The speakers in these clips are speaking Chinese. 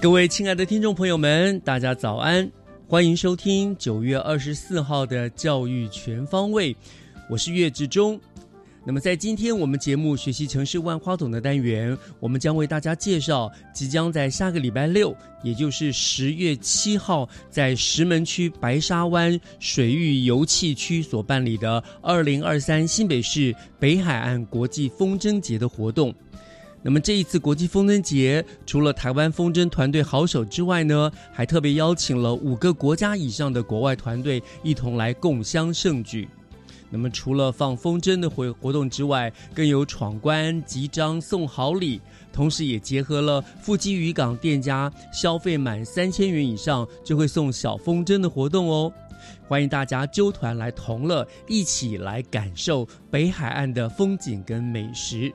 各位亲爱的听众朋友们，大家早安！欢迎收听九月二十四号的《教育全方位》，我是岳志忠。那么，在今天我们节目学习城市万花筒的单元，我们将为大家介绍即将在下个礼拜六，也就是十月七号，在石门区白沙湾水域油气区所办理的二零二三新北市北海岸国际风筝节的活动。那么这一次国际风筝节，除了台湾风筝团队好手之外呢，还特别邀请了五个国家以上的国外团队一同来共襄盛举。那么除了放风筝的活活动之外，更有闯关、集章、送好礼，同时也结合了富基渔港店家消费满三千元以上就会送小风筝的活动哦。欢迎大家揪团来同乐，一起来感受北海岸的风景跟美食。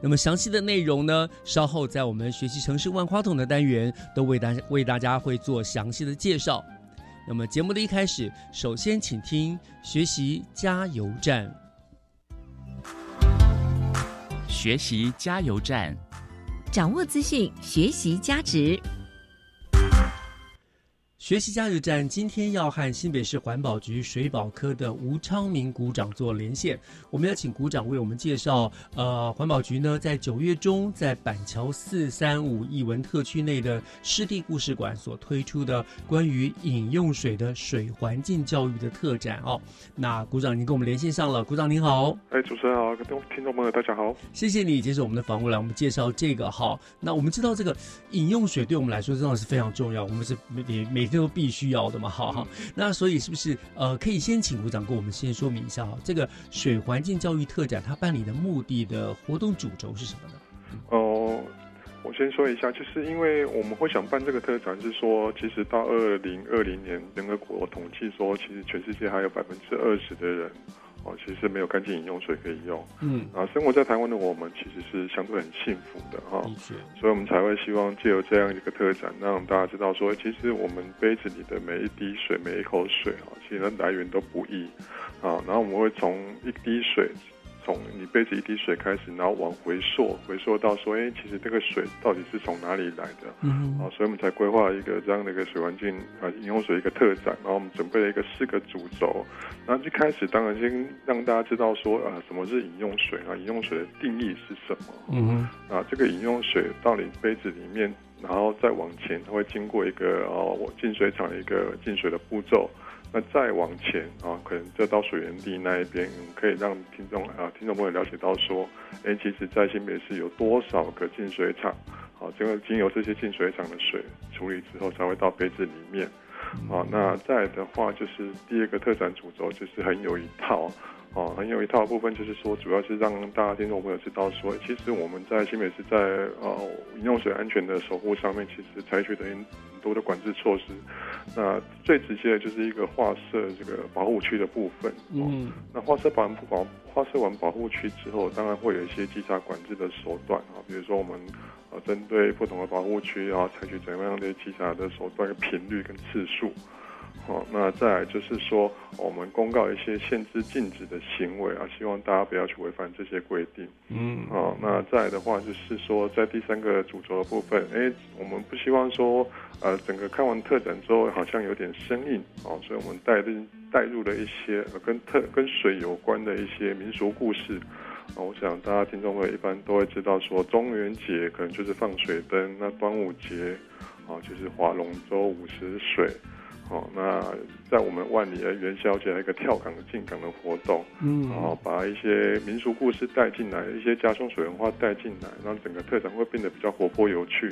那么详细的内容呢？稍后在我们学习城市万花筒的单元，都为大为大家会做详细的介绍。那么节目的一开始，首先请听学习加油站。学习加油站，掌握资讯，学习价值。学习加油站今天要和新北市环保局水保科的吴昌明股长做连线，我们要请股长为我们介绍，呃，环保局呢在九月中在板桥四三五艺文特区内的湿地故事馆所推出的关于饮用水的水环境教育的特展哦。那股长已经跟我们连线上了，股长您好，哎，主持人好，各位听众朋友大家好，谢谢你接受我们的访问来我们介绍这个哈。那我们知道这个饮用水对我们来说真的是非常重要，我们是每每天。都必须要的嘛，哈哈。那所以是不是呃，可以先请部长跟我们先说明一下哈，这个水环境教育特展它办理的目的的活动主轴是什么呢？哦，我先说一下，就是因为我们会想办这个特展，是说其实到二零二零年联合国统计说，其实全世界还有百分之二十的人。哦，其实没有干净饮用水可以用。嗯，啊，生活在台湾的我们其实是相对很幸福的哈。所以，我们才会希望借由这样一个特展，让大家知道说，其实我们杯子里的每一滴水、每一口水啊，其实来源都不易啊。然后，我们会从一滴水。从你杯子一滴水开始，然后往回溯，回溯到说，哎，其实这个水到底是从哪里来的？嗯，啊，所以我们才规划一个这样的一个水环境啊，饮用水一个特展。然后我们准备了一个四个主轴，然后一开始当然先让大家知道说，啊，什么是饮用水啊？饮用水的定义是什么？嗯，啊，这个饮用水到你杯子里面，然后再往前，它会经过一个哦，我进水厂一个进水的步骤。那再往前啊，可能就到水源地那一边，可以让听众啊，听众朋友了解到说，哎，其实，在新北市有多少个净水厂，好，这个经由这些净水厂的水处理之后，才会到杯子里面。好，那再的话，就是第二个特展主轴，就是很有一套。哦，很有一套部分，就是说，主要是让大家听众朋友知道，说，其实我们在新北市在呃饮用水安全的守护上面，其实采取的很多的管制措施。那最直接的就是一个划设这个保护区的部分。嗯，那划设完保划设完保护区之后，当然会有一些稽查管制的手段啊，比如说我们呃针对不同的保护区啊，采取怎么样的稽查的手段、频率跟次数。哦，那再来就是说，我们公告一些限制、禁止的行为啊，希望大家不要去违反这些规定。嗯，哦，那再来的话就是说，在第三个主轴的部分，哎，我们不希望说，呃，整个看完特展之后好像有点生硬哦，所以我们带入带入了一些呃跟特跟水有关的一些民俗故事。啊，我想大家听众会一般都会知道，说中元节可能就是放水灯，那端午节啊就是划龙舟、五十水。好，那在我们万里的元宵节，一个跳港进港的活动，嗯，然后把一些民俗故事带进来，一些家乡水文化带进来，让整个特展会变得比较活泼有趣。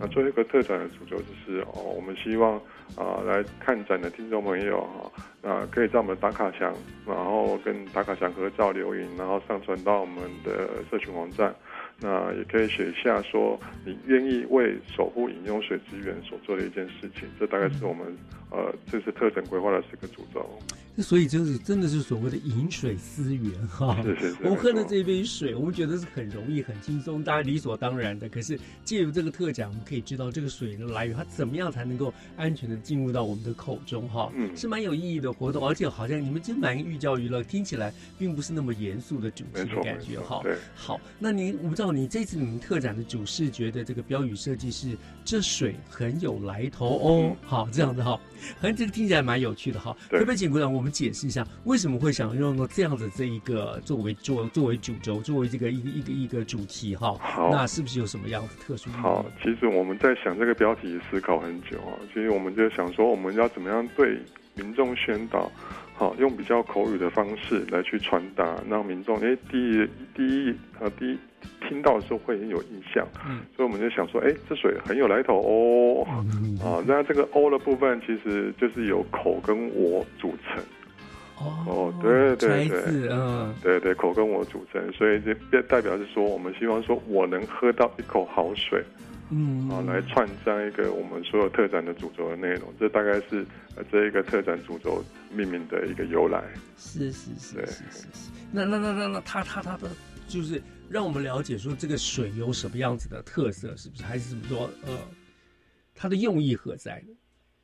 那最后一个特展的主轴就是哦，我们希望啊来看展的听众朋友哈，那可以在我们打卡墙，然后跟打卡墙合照留影，然后上传到我们的社群网站。那也可以写下说你愿意为守护饮用水资源所做的一件事情，这大概是我们呃这次特整规划的四个主轴。所以就是真的是所谓的饮水思源哈。是是是。我们喝的这杯水，我们觉得是很容易、很轻松，大家理所当然的。可是借由这个特展，我们可以知道这个水的来源，它怎么样才能够安全的进入到我们的口中哈。嗯。是蛮有意义的活动，而且好像你们真蛮寓教于乐，听起来并不是那么严肃的主题的感觉哈。对。好，那您我不知道你这次你们特展的主视觉的这个标语设计是“这水很有来头哦”，好这样子哈。好像这个听起来蛮有趣的哈，可不可以请鼓掌？我们解释一下为什么会想用这样的这一个作为作作为主轴，作为这个一个一个一个主题哈？好，那是不是有什么样的特殊？好，其实我们在想这个标题思考很久啊，其实我们就想说我们要怎么样对民众宣导。好，用比较口语的方式来去传达，让民众哎，第一第一呃第一听到的时候会很有印象。嗯，所以我们就想说，哎，这水很有来头哦。啊，那这个“哦”的部分其实就是由口跟我组成。哦，对对对，嗯，对对，口跟我组成，所以这代表是说，我们希望说我能喝到一口好水。嗯，啊，来串上一个我们所有特展的主轴的内容，这大概是呃这一个特展主轴命名的一个由来。是是是是是是。那那那那那他他他的就是让我们了解说这个水有什么样子的特色，是不是？还是怎么说？呃，它的用意何在呢？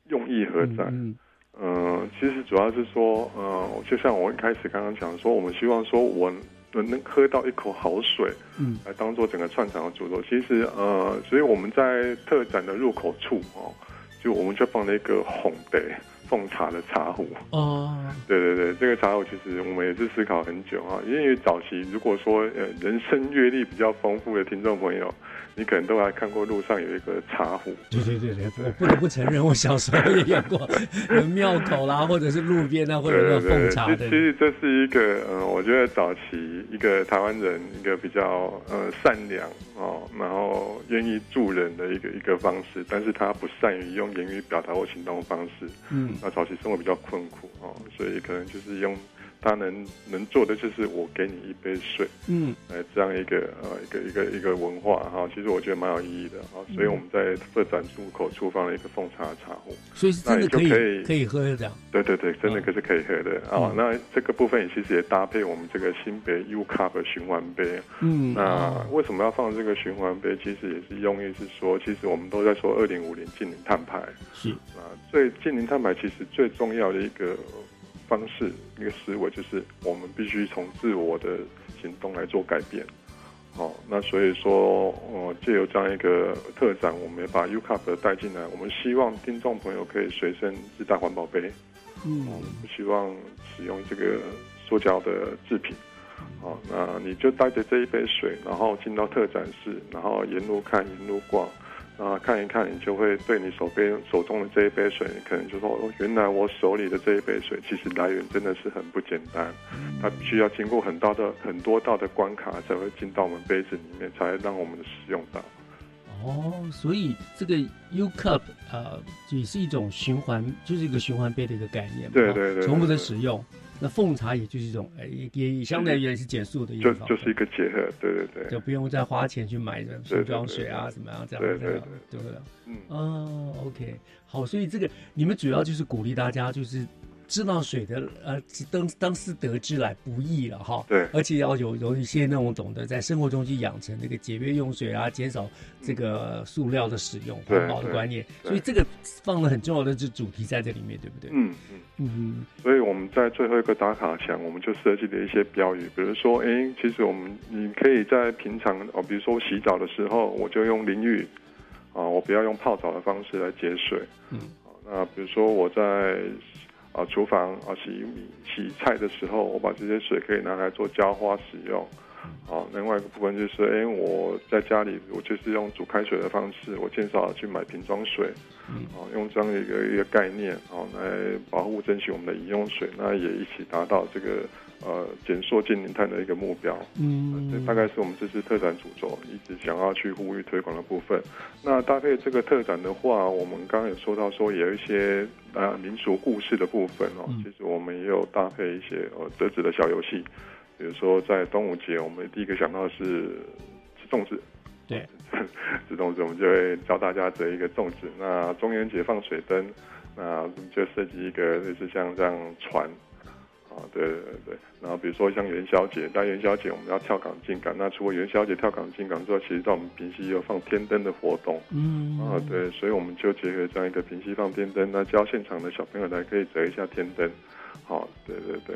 用意何在？嗯，呃，其实主要是说，呃，就像我一开始刚刚讲说，我们希望说我。能能喝到一口好水，嗯，来当做整个串场的主轴。其实，呃，所以我们在特展的入口处哦，就我们就放了一个红杯奉茶的茶壶。哦，对对对，这个茶壶其实我们也是思考很久啊，因为早期如果说呃人生阅历比较丰富的听众朋友。你可能都还看过路上有一个茶壶，对对对对，我不得不承认，我小时候也有过庙口啦，或者是路边啊，或者是奉茶的。其实这是一个，嗯，我觉得早期一个台湾人一个比较呃善良哦，然后愿意助人的一个一个方式，但是他不善于用言语表达或行动方式，嗯，那早期生活比较困苦哦，所以可能就是用。他能能做的就是我给你一杯水，嗯，呃，这样一个呃一个一个一个文化哈，其实我觉得蛮有意义的哈，所以我们在特展入口处放了一个奉茶茶壶，所以真的可以可以喝这样，对对对，真的可是可以喝的啊。那这个部分也其实也搭配我们这个新北 U Cup 循环杯，嗯，那为什么要放这个循环杯？其实也是用意是说，其实我们都在说二零五零近零碳排，是啊，最近零碳排其实最重要的一个。方式一个思维就是，我们必须从自我的行动来做改变。好，那所以说，呃，借由这样一个特展，我们也把 U Cup 带进来。我们希望听众朋友可以随身自带环保杯，嗯，不希望使用这个塑胶的制品。好，那你就带着这一杯水，然后进到特展室，然后沿路看，沿路逛。啊，看一看，你就会对你手边手中的这一杯水，你可能就说，哦，原来我手里的这一杯水，其实来源真的是很不简单，它必须要经过很大的很多道的关卡，才会进到我们杯子里面，才让我们的使用到。哦，所以这个 U Cup 呃，也是一种循环，就是一个循环杯的一个概念，对对对，重复的使用。那奉茶也就是一种，也也相对也是减速的一种，就就是一个结合，对对对，就不用再花钱去买瓶装水啊，怎么样这样对对。对不对？嗯。哦，OK，好，所以这个你们主要就是鼓励大家，就是知道水的呃，当当时得知来不易了哈。对而且要有有一些那种懂得在生活中去养成那个节约用水啊，减少这个塑料的使用、环保的观念。所以这个放了很重要的这主题在这里面，对不对？嗯嗯。嗯所以我们在最后一个打卡墙，我们就设计了一些标语，比如说，哎，其实我们你可以在平常哦，比如说洗澡的时候，我就用淋浴，啊，我不要用泡澡的方式来节水。嗯好那比如说我在啊厨房啊洗米洗菜的时候，我把这些水可以拿来做浇花使用。啊，另外一个部分就是，哎，我在家里我就是用煮开水的方式，我减少去买瓶装水。啊，用这样的一个一个概念，啊来保护珍惜我们的饮用水，那也一起达到这个呃减塑净零碳的一个目标。嗯这嗯，大概是我们这次特展主轴一直想要去呼吁推广的部分。那搭配这个特展的话，我们刚刚有说到说也有一些呃民俗故事的部分哦，嗯其实我们也有搭配一些呃折纸的小游戏，比如说在端午节，我们第一个想到的是吃粽子。对，吃粽子，我们就会教大家折一个粽子。那中元节放水灯，那我们就设计一个类似像这样船，啊，对对对。然后比如说像元宵节，在元宵节我们要跳港进港，那除了元宵节跳港进港之外，其实在我们平溪也有放天灯的活动。嗯啊，对，所以我们就结合这样一个平溪放天灯，那教现场的小朋友来可以折一下天灯。好，对对对。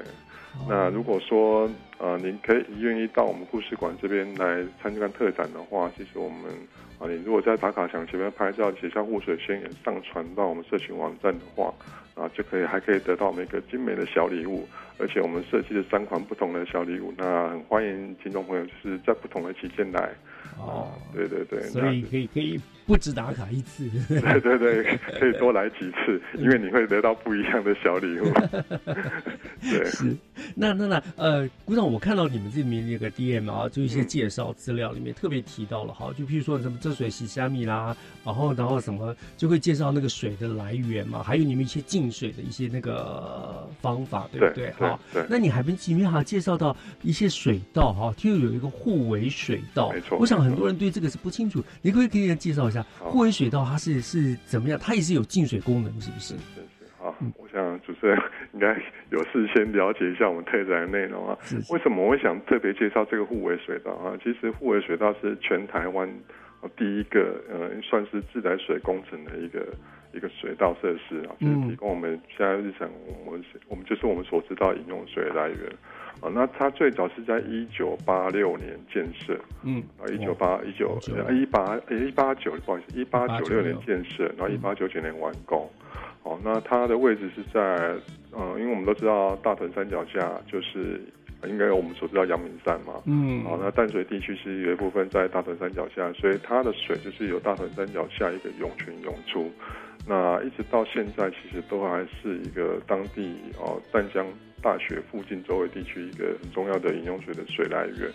那如果说呃，您可以愿意到我们故事馆这边来参加特展的话，其实我们啊，你如果在打卡墙前面拍照，写下护水宣言，上传到我们社群网站的话，啊，就可以还可以得到我们一个精美的小礼物，而且我们设计了三款不同的小礼物，那很欢迎听众朋友就是在不同的期间来。哦，对对对，所以可以可以不止打卡一次，对对对，可以多来几次，因为你会得到不一样的小礼物。对，是，那那那呃，鼓掌，我看到你们这里面那个 DM 啊，就一些介绍资料里面特别提到了哈，就譬如说什么这水洗虾米啦，然后然后什么就会介绍那个水的来源嘛，还有你们一些净水的一些那个方法，对不对？对哈，那你还没里面还介绍到一些水道哈，就有一个互为水道，没错我想很多人对这个是不清楚，你可不可以给人介绍一下好互为水道它是是怎么样？它也是有净水功能，是不是是？是是，好嗯，我想主持人应该有事先了解一下我们特展的内容啊。是是为什么我会想特别介绍这个互为水道啊？其实互为水道是全台湾呃第一个呃算是自来水工程的一个一个水道设施啊，就是嗯提供我们现在日常我们我们就是我们所知道饮用水的来源啊。那它最早是在一九八六年建设，嗯，啊，一九八一九一八一八九，不好意思，一八九六年1896建设，然后一八九九年完工。哦，那它的位置是在，呃，因为我们都知道大屯山脚下就是应该有我们所知道阳明山嘛。嗯，好，那淡水地区是有一部分在大屯山脚下，所以它的水就是由大屯山脚下一个涌泉涌出。那一直到现在，其实都还是一个当地哦淡江大学附近周围地区一个很重要的饮用水的水来源。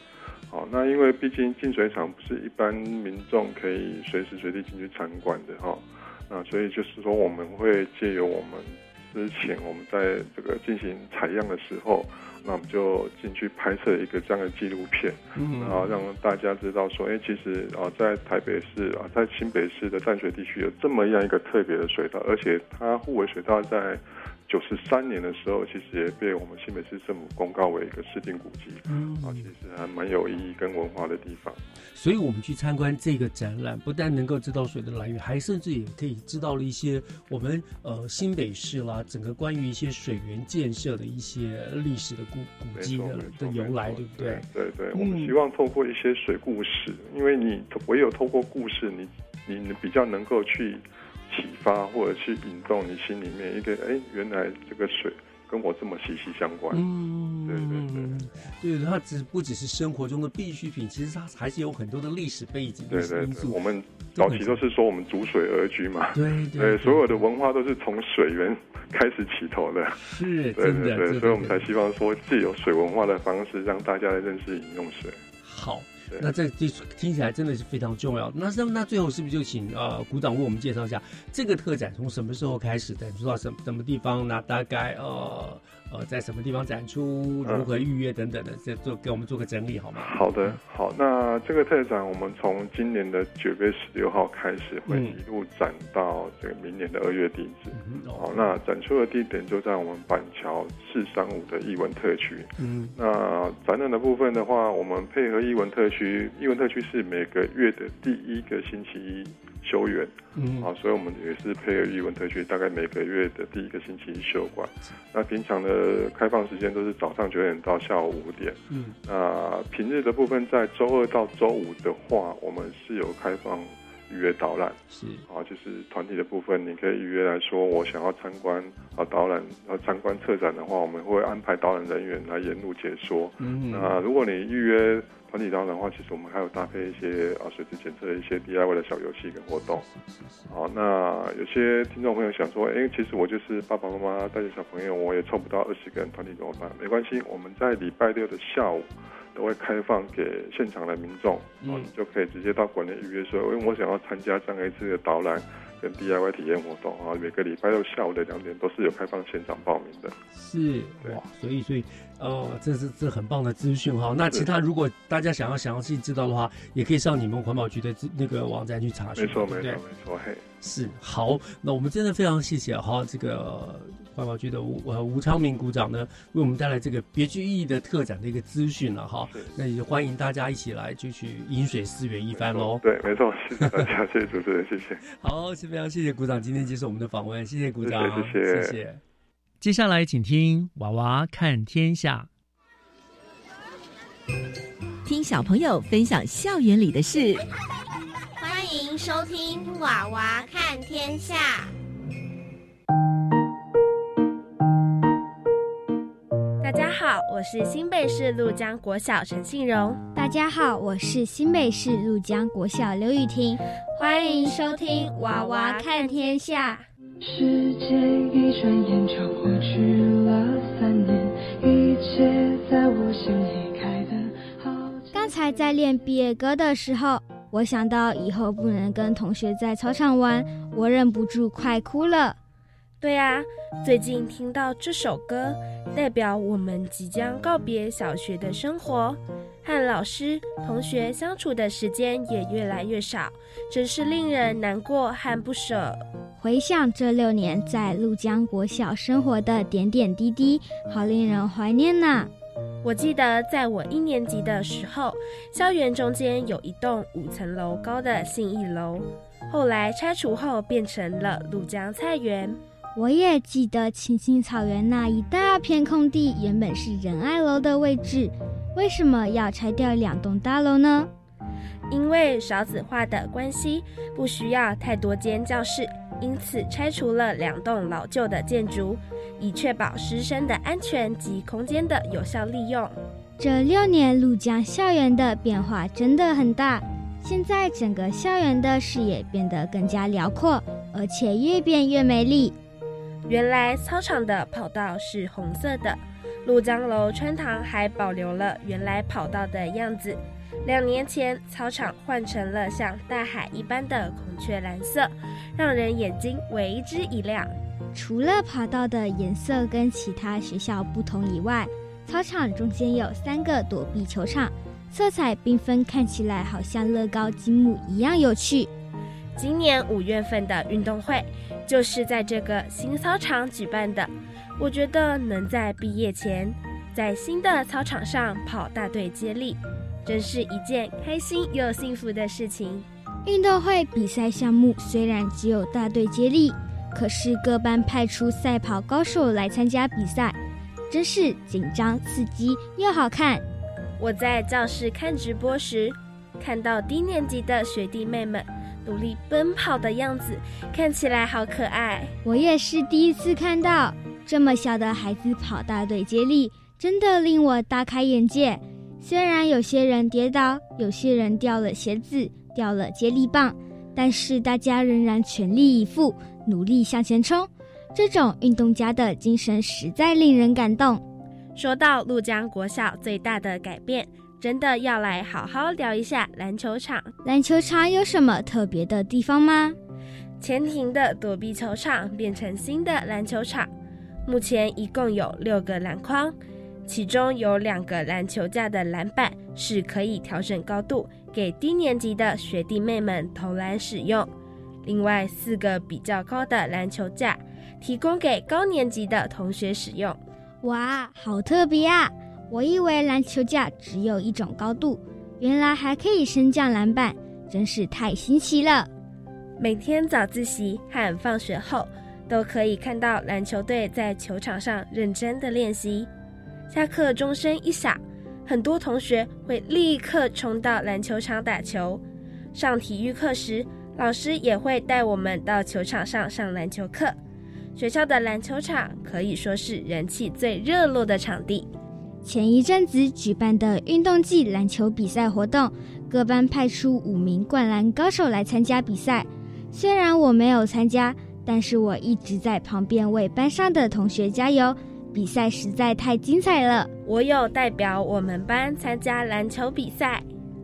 好，那因为毕竟净水厂不是一般民众可以随时随地进去参观的哈，那所以就是说我们会借由我们之前我们在这个进行采样的时候，那我们就进去拍摄一个这样的纪录片，嗯然后让大家知道说，哎，其实啊，在台北市啊，在新北市的淡水地区有这么样一个特别的水道，而且它互为水道在九十三年的时候，其实也被我们新北市政府公告为一个市定古迹，嗯啊，其实还蛮有意义跟文化的地方。所以我们去参观这个展览，不但能够知道水的来源，还甚至也可以知道了一些我们呃新北市啦，整个关于一些水源建设的一些历史的古古迹的的由来，对不对？对对，嗯我们希望透过一些水故事，因为你唯有透过故事，你你你比较能够去启发或者去引动你心里面一个，哎，原来这个水跟我这么息息相关。嗯，对对对对，它只不只是生活中的必需品，其实它还是有很多的历史背景对对对，我们早期都是说我们逐水而居嘛，对 对，对，所有的文化都是从水源开始起头的。是对，对对，所以我们才希望说，借由水文化的方式，让大家来认识饮用水。好。那这这听起来真的是非常重要。那那那最后是不是就请呃股长为我们介绍一下这个特展从什么时候开始的？说到什么什么地方？那大概呃呃在什么地方展出，如何预约等等的，再做给我们做个整理好吗？好的，好，那这个特展我们从今年的九月十六号开始，会一路展到这个明年的二月底止。好，那展出的地点就在我们板桥四三五的艺文特区。嗯，那展览的部分的话，我们配合艺文特区，艺文特区是每个月的第一个星期一。休园，嗯，啊，所以我们也是配合语文特区，大概每个月的第一个星期一休馆。那平常的开放时间都是早上九点到下午五点，嗯，那平日的部分在周二到周五的话，我们是有开放预约导览，是，啊，就是团体的部分，你可以预约来说，我想要参观啊导览，要参观策展的话，我们会安排导览人员来沿路解说。嗯，那如果你预约。团体当的话，其实我们还有搭配一些啊水质检测的一些 DIY 的小游戏跟活动。好，那有些听众朋友想说，哎，其实我就是爸爸妈妈带着小朋友，我也凑不到二十个人团体怎么办？没关系，我们在礼拜六的下午都会开放给现场的民众，嗯，就可以直接到馆内预约说，因为我想要参加这样一次的导览。跟 DIY 体验活动啊，每个礼拜六下午的两点都是有开放现场报名的。是哇，所以所以呃，这是这很棒的资讯哈。那其他如果大家想要详细知道的话，也可以上你们环保局的那个网站去查询。没错，没错，没错。嘿，是好，那我们真的非常谢谢哈这个。环保局的吴呃吴昌明股长呢，为我们带来这个别具意义的特展的一个资讯了哈。那也欢迎大家一起来就去饮水思源一番喽。对，没错，谢谢大家，谢谢主持人，谢谢。好，非常谢谢股长今天接受我们的访问，谢谢股长，谢谢，谢谢。接下来请听娃娃看天下，听小朋友分享校园里的事。欢迎收听娃娃看天下。好，我是新北市陆江国小陈信荣。大家好，我是新北市陆江国小刘雨婷。欢迎收听《娃娃看天下》。时间一转眼就过去了三年，一切在我心里开的好。刚才在练毕业歌的时候，我想到以后不能跟同学在操场玩，我忍不住快哭了。对啊，最近听到这首歌，代表我们即将告别小学的生活，和老师、同学相处的时间也越来越少，真是令人难过和不舍。回想这六年在陆江国小生活的点点滴滴，好令人怀念呐！我记得在我一年级的时候，校园中间有一栋五层楼高的信义楼，后来拆除后变成了陆江菜园。我也记得青青草原那一大片空地原本是仁爱楼的位置，为什么要拆掉两栋大楼呢？因为少子化的关系，不需要太多间教室，因此拆除了两栋老旧的建筑，以确保师生的安全及空间的有效利用。这六年陆江校园的变化真的很大，现在整个校园的视野变得更加辽阔，而且越变越美丽。原来操场的跑道是红色的，陆江楼穿堂还保留了原来跑道的样子。两年前，操场换成了像大海一般的孔雀蓝色，让人眼睛为之一亮。除了跑道的颜色跟其他学校不同以外，操场中间有三个躲避球场，色彩缤纷，看起来好像乐高积木一样有趣。今年五月份的运动会就是在这个新操场举办的。我觉得能在毕业前在新的操场上跑大队接力，真是一件开心又幸福的事情。运动会比赛项目虽然只有大队接力，可是各班派出赛跑高手来参加比赛，真是紧张刺激又好看。我在教室看直播时，看到低年级的学弟妹们。努力奔跑的样子看起来好可爱。我也是第一次看到这么小的孩子跑大队接力，真的令我大开眼界。虽然有些人跌倒，有些人掉了鞋子、掉了接力棒，但是大家仍然全力以赴，努力向前冲。这种运动家的精神实在令人感动。说到陆江国小最大的改变。真的要来好好聊一下篮球场。篮球场有什么特别的地方吗？前庭的躲避球场变成新的篮球场，目前一共有六个篮筐，其中有两个篮球架的篮板是可以调整高度，给低年级的学弟妹们投篮使用。另外四个比较高的篮球架，提供给高年级的同学使用。哇，好特别啊！我以为篮球架只有一种高度，原来还可以升降篮板，真是太新奇了。每天早自习和放学后，都可以看到篮球队在球场上认真的练习。下课钟声一响，很多同学会立刻冲到篮球场打球。上体育课时，老师也会带我们到球场上上篮球课。学校的篮球场可以说是人气最热络的场地。前一阵子举办的运动季篮球比赛活动，各班派出五名灌篮高手来参加比赛。虽然我没有参加，但是我一直在旁边为班上的同学加油。比赛实在太精彩了。我有代表我们班参加篮球比赛。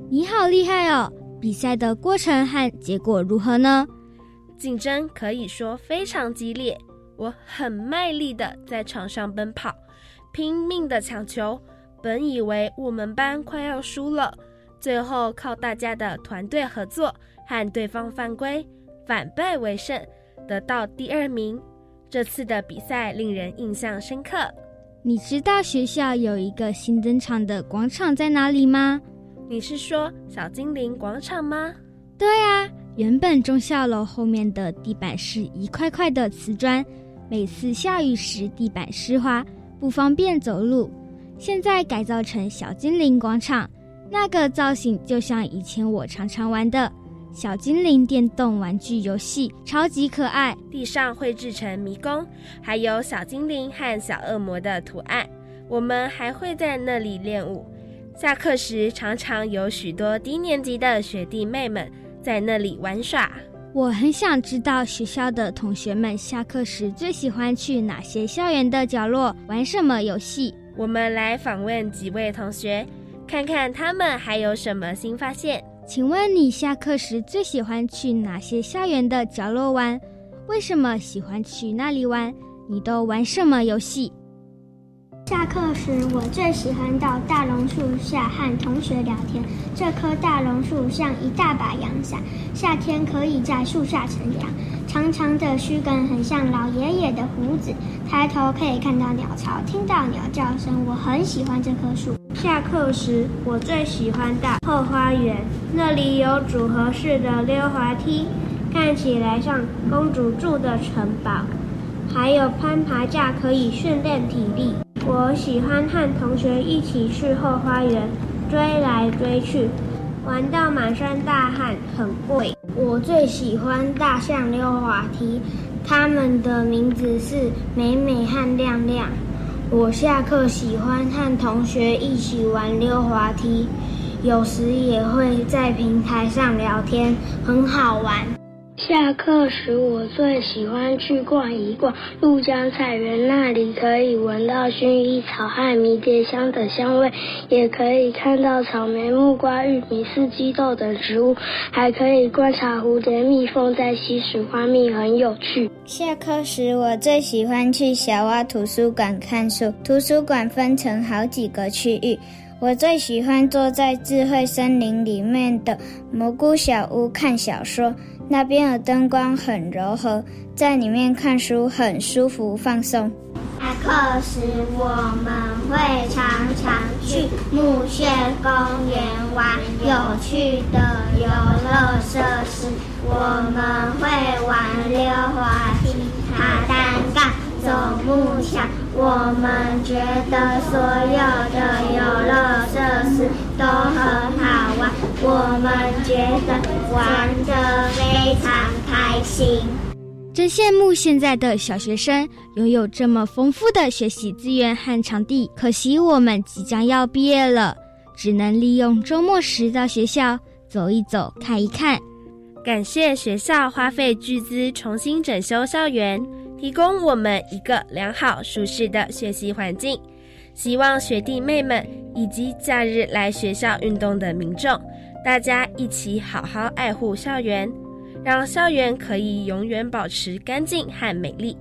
你好厉害哦！比赛的过程和结果如何呢？竞争可以说非常激烈。我很卖力的在场上奔跑，拼命的抢球。本以为我们班快要输了，最后靠大家的团队合作和对方犯规，反败为胜，得到第二名。这次的比赛令人印象深刻。你知道学校有一个新登场的广场在哪里吗？你是说小精灵广场吗？对啊，原本中校楼后面的地板是一块块的瓷砖，每次下雨时地板湿滑，不方便走路。现在改造成小精灵广场，那个造型就像以前我常常玩的。小精灵电动玩具游戏超级可爱，地上绘制成迷宫，还有小精灵和小恶魔的图案。我们还会在那里练舞。下课时，常常有许多低年级的学弟妹们在那里玩耍。我很想知道学校的同学们下课时最喜欢去哪些校园的角落玩什么游戏。我们来访问几位同学，看看他们还有什么新发现。请问你下课时最喜欢去哪些校园的角落玩？为什么喜欢去那里玩？你都玩什么游戏？下课时我最喜欢到大榕树下和同学聊天。这棵大榕树像一大把阳伞，夏天可以在树下乘凉。长长的须根很像老爷爷的胡子，抬头可以看到鸟巢，听到鸟叫声。我很喜欢这棵树。下课时，我最喜欢到后花园，那里有组合式的溜滑梯，看起来像公主住的城堡，还有攀爬架可以训练体力。我喜欢和同学一起去后花园追来追去，玩到满身大汗，很贵。我最喜欢大象溜滑梯，它们的名字是美美和亮亮。我下课喜欢和同学一起玩溜滑梯，有时也会在平台上聊天，很好玩。下课时，我最喜欢去逛一逛鹭江菜园，那里可以闻到薰衣草和迷迭香的香味，也可以看到草莓、木瓜、玉米、四季豆等植物，还可以观察蝴蝶、蜜蜂在吸食花蜜，很有趣。下课时，我最喜欢去小蛙图书馆看书。图书馆分成好几个区域，我最喜欢坐在智慧森林里面的蘑菇小屋看小说。那边的灯光很柔和，在里面看书很舒服放松。下课时我们会常常去木屑公园玩有趣的游乐设施，我们会玩溜滑梯、爬单杠、走木桥。我们觉得所有的游乐设施都很好玩，我们觉得玩得非常开心。真羡慕现在的小学生拥有这么丰富的学习资源和场地，可惜我们即将要毕业了，只能利用周末时到学校走一走、看一看。感谢学校花费巨资重新整修校园。提供我们一个良好、舒适的学习环境。希望学弟妹们以及假日来学校运动的民众，大家一起好好爱护校园，让校园可以永远保持干净和美丽。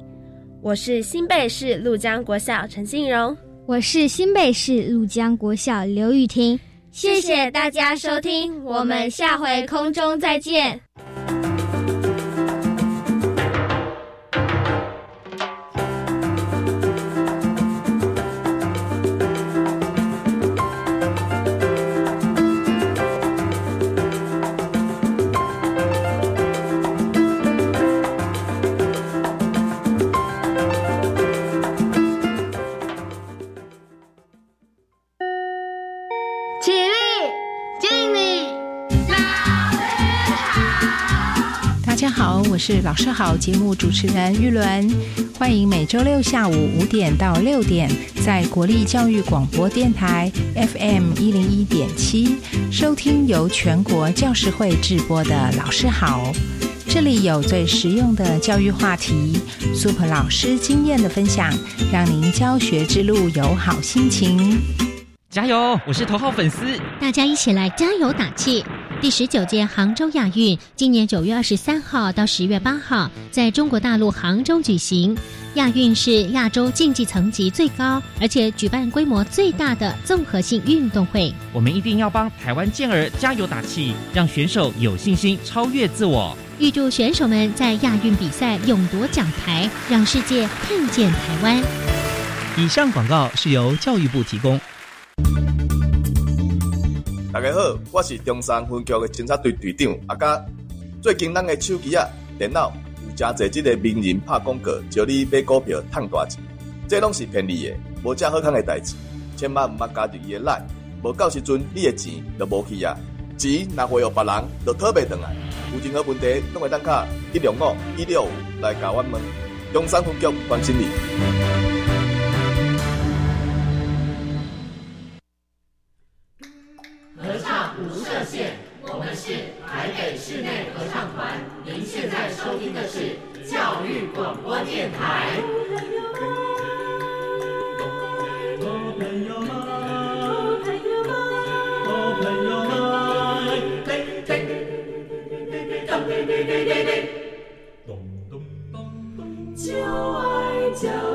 我是新北市鹭江国小陈信荣，我是新北市鹭江国小刘雨婷。谢谢大家收听，我们下回空中再见。是老师好节目主持人玉伦，欢迎每周六下午五点到六点，在国立教育广播电台 FM 一零一点七收听由全国教师会直播的《老师好》。这里有最实用的教育话题，Super 老师经验的分享，让您教学之路有好心情。加油！我是头号粉丝，大家一起来加油打气。第十九届杭州亚运今年九月二十三号到十月八号在中国大陆杭州举行。亚运是亚洲竞技层级最高，而且举办规模最大的综合性运动会。我们一定要帮台湾健儿加油打气，让选手有信心超越自我。预祝选手们在亚运比赛勇夺奖牌，让世界看见台湾。以上广告是由教育部提供。大家好，我是中山分局的侦察队队长阿嘉。最近咱的手机啊、电脑有真侪即个名人拍广告，叫你买股票赚大钱，这拢是骗你的，无遮好康的代志。千万毋要加入伊的赖，无到时阵你的钱就无去啊！钱若回予别人，就讨袂回来。有任何问题，拢会当卡一六五一六五来甲我问。中山分局关心你。电台。就爱教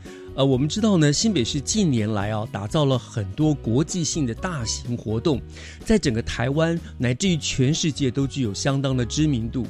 呃，我们知道呢，新北市近年来啊，打造了很多国际性的大型活动，在整个台湾乃至于全世界都具有相当的知名度。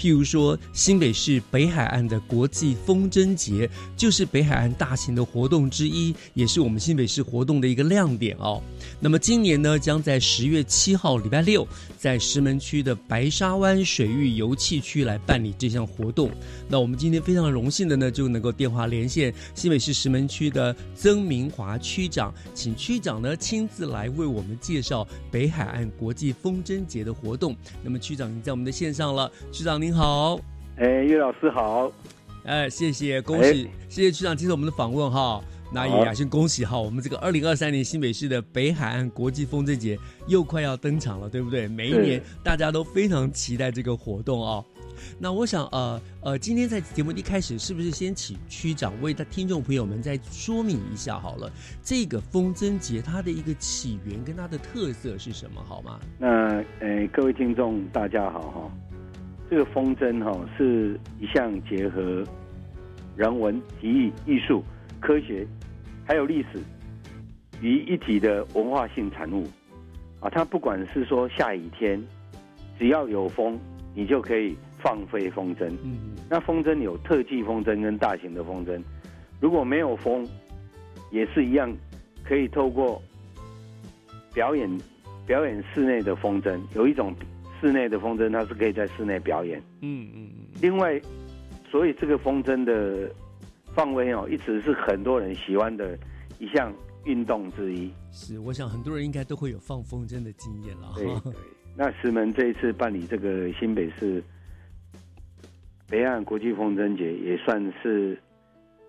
譬如说，新北市北海岸的国际风筝节，就是北海岸大型的活动之一，也是我们新北市活动的一个亮点哦。那么今年呢，将在十月七号礼拜六，在石门区的白沙湾水域游憩区来办理这项活动。那我们今天非常荣幸的呢，就能够电话连线新北市石门区的曾明华区长，请区长呢亲自来为我们介绍北海岸国际风筝节的活动。那么区长已经在我们的线上了，区长您好，哎，岳老师好，哎，谢谢，恭喜，谢谢区长接受我们的访问哈。那也要先恭喜哈，我们这个二零二三年新北市的北海岸国际风筝节又快要登场了，对不对？每一年大家都非常期待这个活动哦。那我想，呃呃，今天在节目一开始，是不是先请区长为他听众朋友们再说明一下好了？这个风筝节它的一个起源跟它的特色是什么，好吗？那呃，各位听众大家好哈，这个风筝哈是一项结合人文、体育、艺术、科学还有历史于一体的文化性产物啊。它不管是说下雨天，只要有风，你就可以。放飞风筝，嗯，那风筝有特技风筝跟大型的风筝，如果没有风，也是一样，可以透过表演表演室内的风筝，有一种室内的风筝，它是可以在室内表演，嗯嗯嗯。另外，所以这个风筝的放飞哦，一直是很多人喜欢的一项运动之一。是，我想很多人应该都会有放风筝的经验了。对对。那石门这一次办理这个新北市北岸国际风筝节，也算是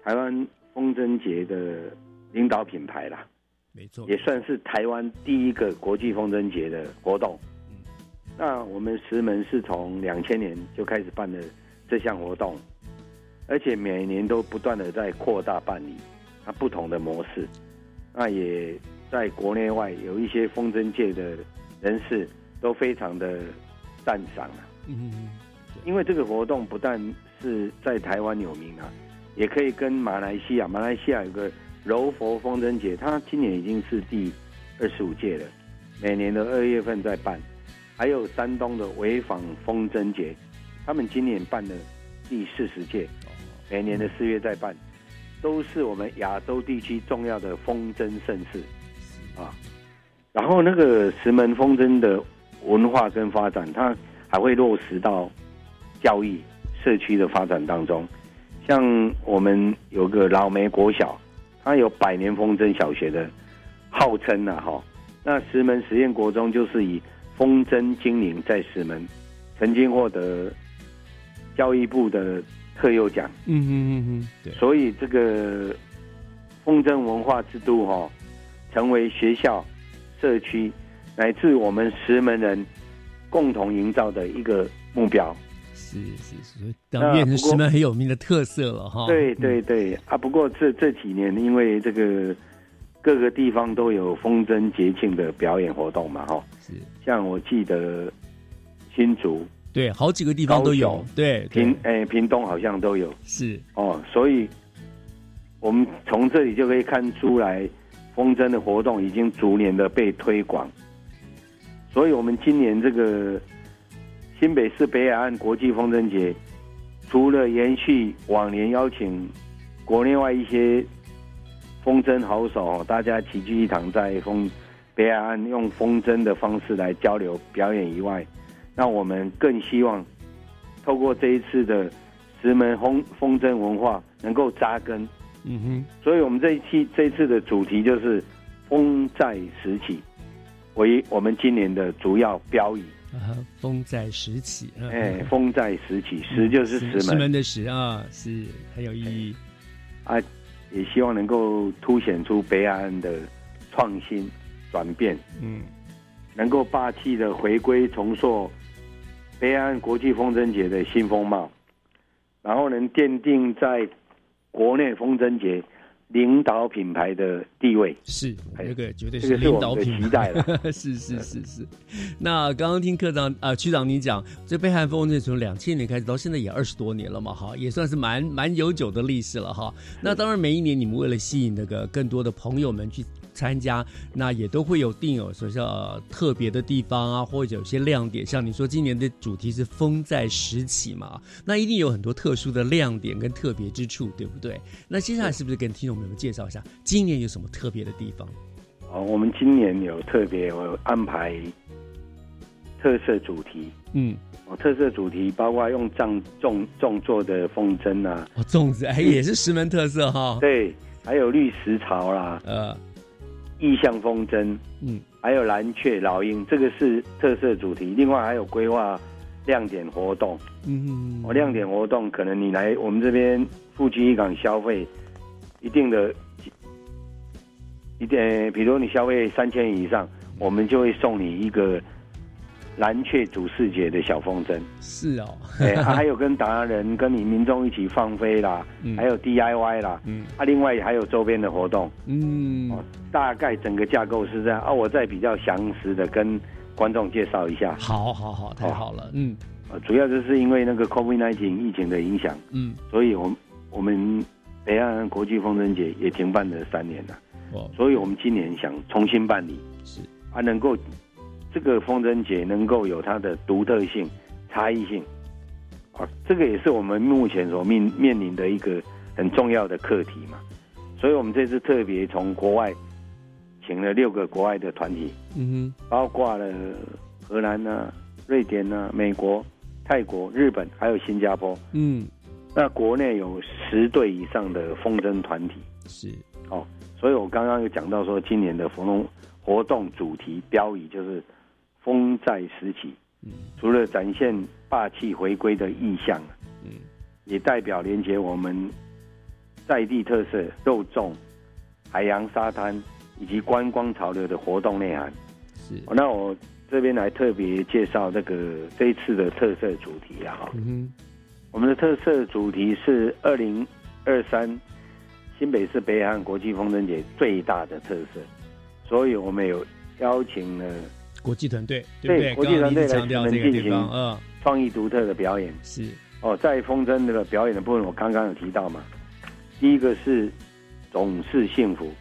台湾风筝节的领导品牌啦。没错，也算是台湾第一个国际风筝节的活动。那我们石门是从两千年就开始办的这项活动，而且每年都不断的在扩大办理，它不同的模式。那也在国内外有一些风筝界的人士都非常的赞赏啊。嗯，因为这个活动不但是在台湾有名啊，也可以跟马来西亚，马来西亚有个柔佛风筝节，它今年已经是第二十五届了，每年的二月份在办。还有山东的潍坊风筝节，他们今年办了第四十届，每年的四月在办，都是我们亚洲地区重要的风筝盛事啊。然后那个石门风筝的文化跟发展，它还会落实到教育社区的发展当中。像我们有个老梅国小，它有百年风筝小学的号称呐，哈。那石门实验国中就是以风筝精灵在石门曾经获得教育部的特优奖，嗯嗯嗯嗯，对，所以这个风筝文化之都哈，成为学校、社区乃至我们石门人共同营造的一个目标。是是是，当变成石门很有名的特色了哈。对对对啊，不过这这几年因为这个。各个地方都有风筝节庆的表演活动嘛，哈，是像我记得新竹对，好几个地方都有，对，屏诶屏东好像都有，是。哦，所以我们从这里就可以看出来，风筝的活动已经逐年的被推广，所以我们今年这个新北市北海岸国际风筝节，除了延续往年邀请国内外一些。风筝好手，大家齐聚一堂，在风北海岸用风筝的方式来交流表演以外，那我们更希望透过这一次的石门风风筝文化能够扎根。嗯哼，所以我们这一期这一次的主题就是“风在石起”，为我们今年的主要标语。啊，风在石起。哎，风在石起，石就是石门。石门的石啊，是很有意义啊。也希望能够凸显出北岸的创新转变，嗯，能够霸气的回归重塑北岸国际风筝节的新风貌，然后能奠定在国内风筝节领导品牌的地位。是，这个绝对是领导品牌了。是是是是。那刚刚听科长啊区长你讲，这北海风筝从两千年开始到现在也二十多年了嘛，哈，也算是蛮蛮悠久的历史了哈。那当然每一年你们为了吸引那个更多的朋友们去参加，那也都会有定有说叫特别的地方啊，或者有些亮点。像你说今年的主题是风在石起嘛，那一定有很多特殊的亮点跟特别之处，对不对？那接下来是不是跟听众朋友们介绍一下今年有什么特别的地方？哦，我们今年有特别有安排。特色主题，嗯，哦，特色主题包括用藏种种做的风筝啊，哦，粽子，哎，也是石门特色哈。对，还有绿石槽啦，呃，意象风筝，嗯，还有蓝雀、老鹰，这个是特色主题。另外还有规划亮点活动，嗯，哦，亮点活动可能你来我们这边附近一港消费一定的，一点，比如你消费三千以上，我们就会送你一个。蓝雀主视觉的小风筝。是哦，哎，还有跟达人、跟你民众一起放飞啦，还有 DIY 啦，嗯，啊，另外还有周边的活动，嗯，大概整个架构是这样啊，我再比较详实的跟观众介绍一下。好，好，好，太好了，嗯，主要就是因为那个 COVID-19 疫情的影响，嗯，所以我们我们北岸国际风筝节也停办了三年了，哦，所以我们今年想重新办理，是。啊，能够。这个风筝节能够有它的独特性、差异性，啊，这个也是我们目前所面面临的一个很重要的课题嘛。所以我们这次特别从国外请了六个国外的团体，嗯哼，包括了荷兰啊、瑞典啊、美国、泰国、日本，还有新加坡，嗯，那国内有十队以上的风筝团体，是哦。所以我刚刚有讲到说，今年的活动活动主题标语就是。风在时起，除了展现霸气回归的意象，嗯，也代表连接我们在地特色肉粽、海洋沙滩以及观光潮流的活动内涵。是，那我这边来特别介绍这个这一次的特色主题啊，哈，嗯我们的特色主题是二零二三新北市北海岸国际风筝节最大的特色，所以我们有邀请了哼，国际团队对不对？国际团队来强调这个进行地方，嗯，创意独特的表演。是。哦，在风筝这个表演的部分，我刚刚有提到嘛，第一个是总是幸福，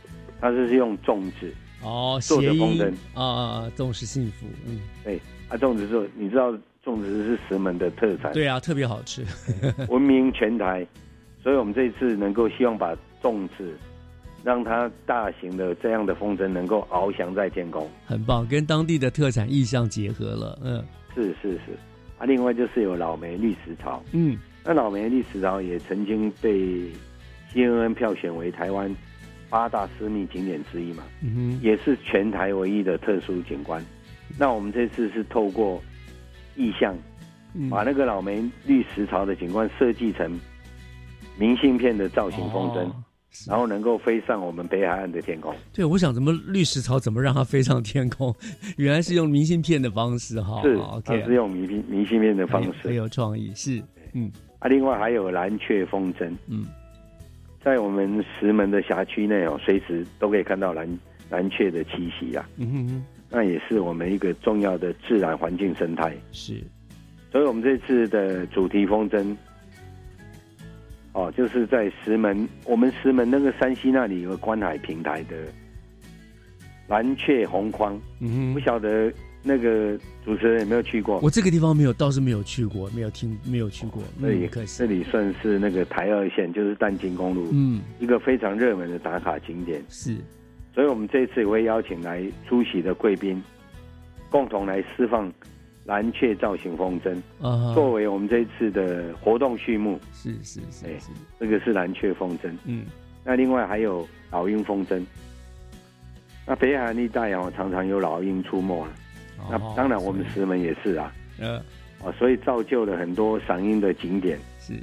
它是用粽子哦，做的风筝，啊啊啊，重视幸福，嗯，对啊，粽子做，你知道粽子是石门的特产，对啊，特别好吃，闻名全台，所以我们这一次能够希望把粽子让它大型的这样的风筝能够翱翔在天空，很棒，跟当地的特产意象结合了，嗯。是是是，啊，另外就是有老梅绿石槽，嗯，那老梅绿石槽也曾经被 CNN 票选为台湾八大私密景点之一嘛，嗯哼，也是全台唯一的特殊景观。那我们这次是透过意象，嗯。把那个老梅绿石槽的景观设计成明信片的造型风筝，哦然后能够飞上我们北海岸的天空。对，我想怎么绿石潮怎么让它飞上天空？原来是用明信片的方式哈。是好它，OK，是用明信明信片的方式很。有创意，是，嗯啊，另外还有蓝雀风筝，嗯，在我们石门的辖区内哦，随时都可以看到蓝蓝雀的栖息啊。嗯哼哼，那也是我们一个重要的自然环境生态。是，所以我们这次的主题风筝，哦，就是在石门，我们石门那个山西那里有个观海平台的蓝雀红框，嗯不晓得那个主持人有没有去过？我这个地方没有，倒是没有去过，没有听，没有去过，这里嗯可以，这里算是那个台二线，就是淡金公路，嗯，一个非常热门的打卡景点。是，所以我们这次也会邀请来出席的贵宾，共同来释放蓝雀造型风筝，作为我们这次的活动序幕。是是是这个是蓝雀风筝。嗯，那另外还有老鹰风筝。那北海岸一带哦，常常有老鹰出没啊。那当然，我们石门也是啊。呃，哦，所以造就了很多赏鹰的景点。是。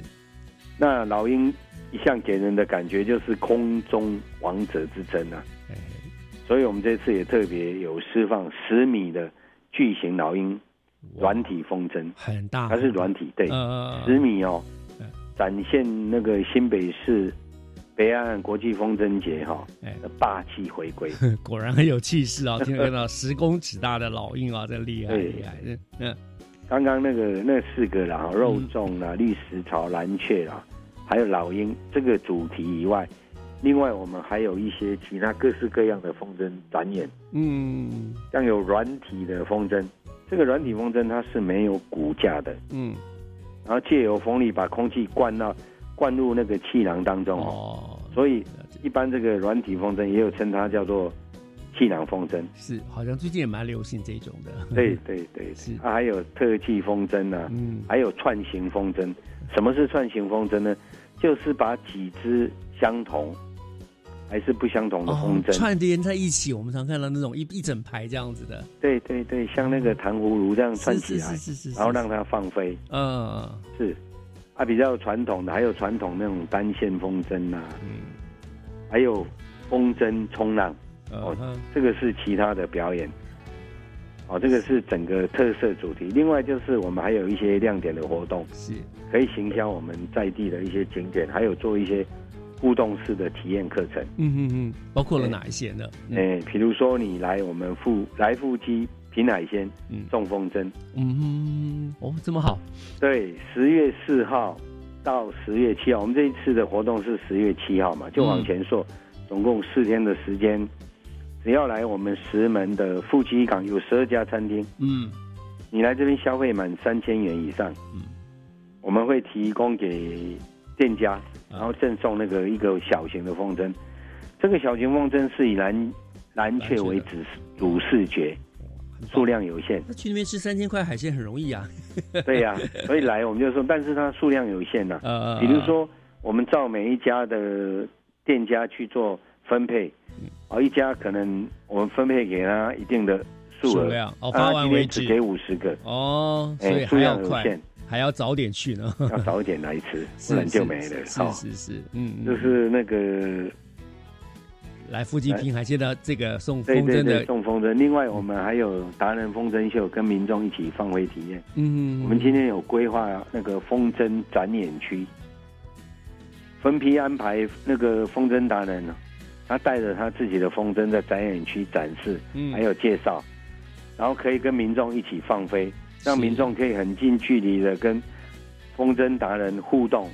那老鹰一向给人的感觉就是空中王者之争啊。哎所以我们这次也特别有释放十米的巨型老鹰软体风筝，很大，它是软体，对，呃十米哦，展现那个新北市北岸国际风筝节哈、哎。的霸气回归。果然很有气势啊！听得到十公尺大的老鹰啊，这厉害对。厉害，嗯嗯，刚刚那个那四个啦，哈肉粽啦、绿石草、蓝雀啦，还有老鹰这个主题以外，另外我们还有一些其他各式各样的风筝展演，嗯。像有软体的风筝，这个软体风筝它是没有骨架的，嗯，然后借由风力把空气灌到灌入那个气囊当中哦，所以一般这个软体风筝也有称它叫做气囊风筝。是，好像最近也蛮流行这种的，对对对，是啊，还有特技风筝啊，嗯，还有串行风筝。什么是串行风筝呢？就是把几只相同还是不相同的风筝、哦串联在一起，我们常看到那种一一整排这样子的，对对对，像那个糖葫芦这样串起来，是是是是是然后让它放飞。嗯，是。啊，比较传统的还有传统那种单线风筝啊，嗯，还有风筝冲浪，哦，嗯这个是其他的表演。哦，这个是整个特色主题。另外就是我们还有一些亮点的活动，是。可以行销我们在地的一些景点，还有做一些互动式的体验课程。嗯嗯嗯，包括了哪一些呢？哎、比如说你来我们富来富基品海鲜中风筝，嗯，哦，这么好，对，十月四号到十月七号，我们这一次的活动是十月七号嘛，就往前说，总共四天的时间，只要来我们石门的富基港有十二家餐厅，嗯，你来这边消费满三千元以上，嗯，我们会提供给店家，啊然后赠送那个一个小型的风筝，这个小型风筝是以蓝蓝雀为主主视觉，数量有限。那去那边吃三千块海鲜很容易啊。对呀、所以来我们就说，但是它数量有限呐、呃比如说，我们照每一家的店家去做分配，嗯。啊，一家可能我们分配给他一定的数额量哦，发完为止，只给五十个。哦，所以数还要快。量有限，还要早点去呢，要早一点来吃，不然就没了。是哦是是是，嗯，嗯就是那个来附近听海鲜的这个送风筝的，送风筝。另外，我们还有达人风筝秀，跟民众一起放飞体验。嗯，我们今天有规划那个风筝展演区，分批安排那个风筝达人呢，他带着他自己的风筝在展演区展示，嗯还有介绍，然后可以跟民众一起放飞，让民众可以很近距离的跟风筝达人互动，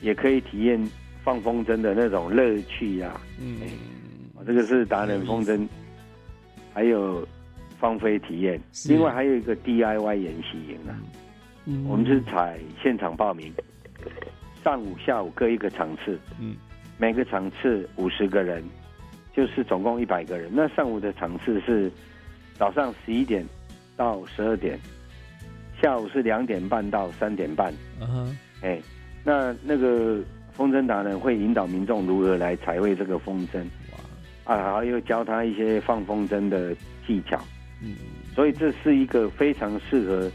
也可以体验放风筝的那种乐趣呀、嗯，哦这个是达人风筝，还有放飞体验。另外还有一个 DIY 演习营啊，嗯。我们是采现场报名，上午、下午各一个场次，嗯，每个场次五十个人，就是总共一百个人。那上午的场次是早上十一点到十二点，下午是两点半到三点半。嗯哼，哎，那那个风筝达人会引导民众如何来彩绘这个风筝，啊，然后又教他一些放风筝的技巧，嗯，所以这是一个非常适合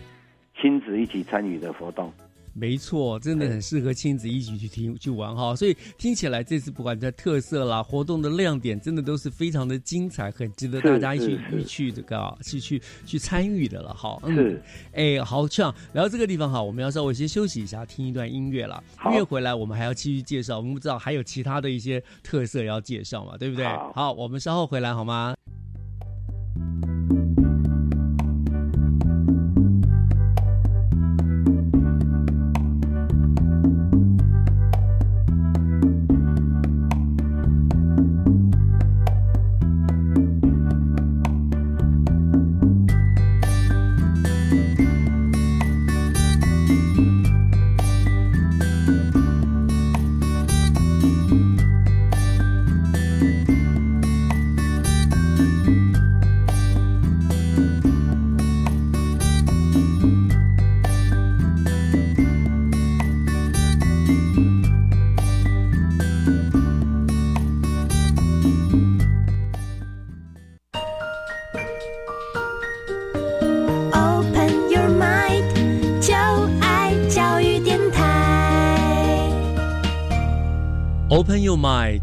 亲子一起参与的活动。没错，真的很适合亲子一起去听去玩哈。所以听起来这次不管在特色啦、活动的亮点，真的都是非常的精彩，很值得大家一起一去这个啊去去去参与的了哈。嗯是，哎，好，这样来到这个地方哈，我们要稍微先休息一下，听一段音乐了。音乐回来，我们还要继续介绍。我们不知道还有其他的一些特色要介绍嘛，对不对？好，我们稍后回来好吗？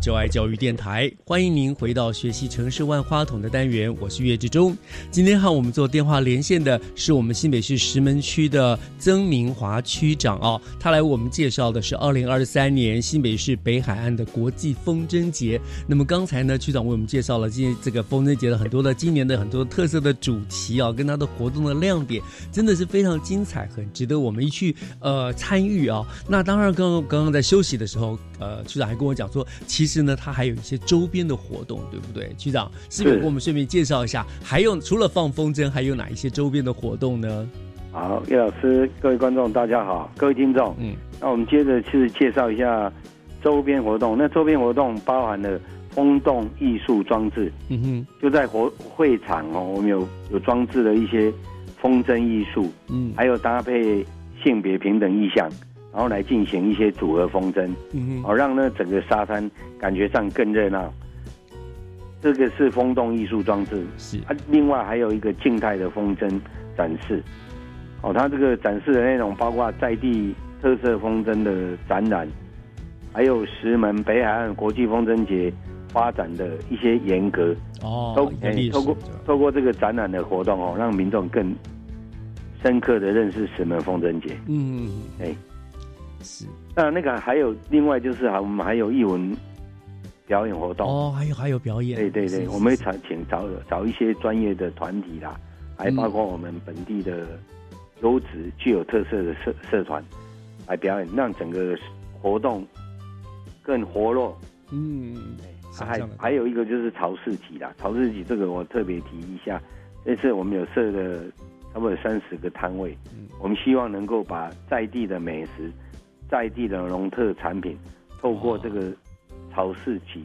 就爱教育电台，欢迎您回到学习城市万花筒的单元，我是岳志忠。今天和我们做电话连线的是我们新北市石门区的曾明华区长哦，他来为我们介绍的是二零二三年新北市北海岸的国际风筝节。那么刚才呢，区长为我们介绍了今这个风筝节的很多的今年的很多特色的主题啊，跟它的活动的亮点，真的是非常精彩，很值得我们一去呃参与啊。那当然，刚刚刚刚在休息的时候，呃，区长还跟我讲说，其实呢，它还有一些周边的活动，对不对？区长是不是是给我们顺便介绍一下，还有除了放风筝，还有哪一些周边的活动呢？好，叶老师，各位观众，大家好，各位听众，嗯，那我们接着去介绍一下周边活动。那周边活动包含了风洞艺术装置，嗯哼，就在活会场哦，我们有有装置了一些风筝艺术，嗯，还有搭配性别平等意象，然后来进行一些组合风筝，嗯哦，让呢整个沙滩感觉上更热闹。这个是风洞艺术装置，是。啊，另外还有一个静态的风筝展示，哦，它这个展示的内容包括在地特色风筝的展览，还有石门北海岸国际风筝节发展的一些严格，哦透一个历史透过透过这个展览的活动哦，让民众更深刻的认识石门风筝节。嗯，哎，是。那那个还有另外就是啊，我们还有艺文表演活动。哦，还有还有表演，对对对，是是我们会找请找找一些专业的团体啦，还包括我们本地的优质具有特色的社社团来表演，让整个活动更活络。嗯，还还有一个就是潮市集啦，潮市集这个我特别提一下，这次我们有设了差不多有三十个摊位，我们希望能够把在地的美食、在地的农特产品，透过这个潮市集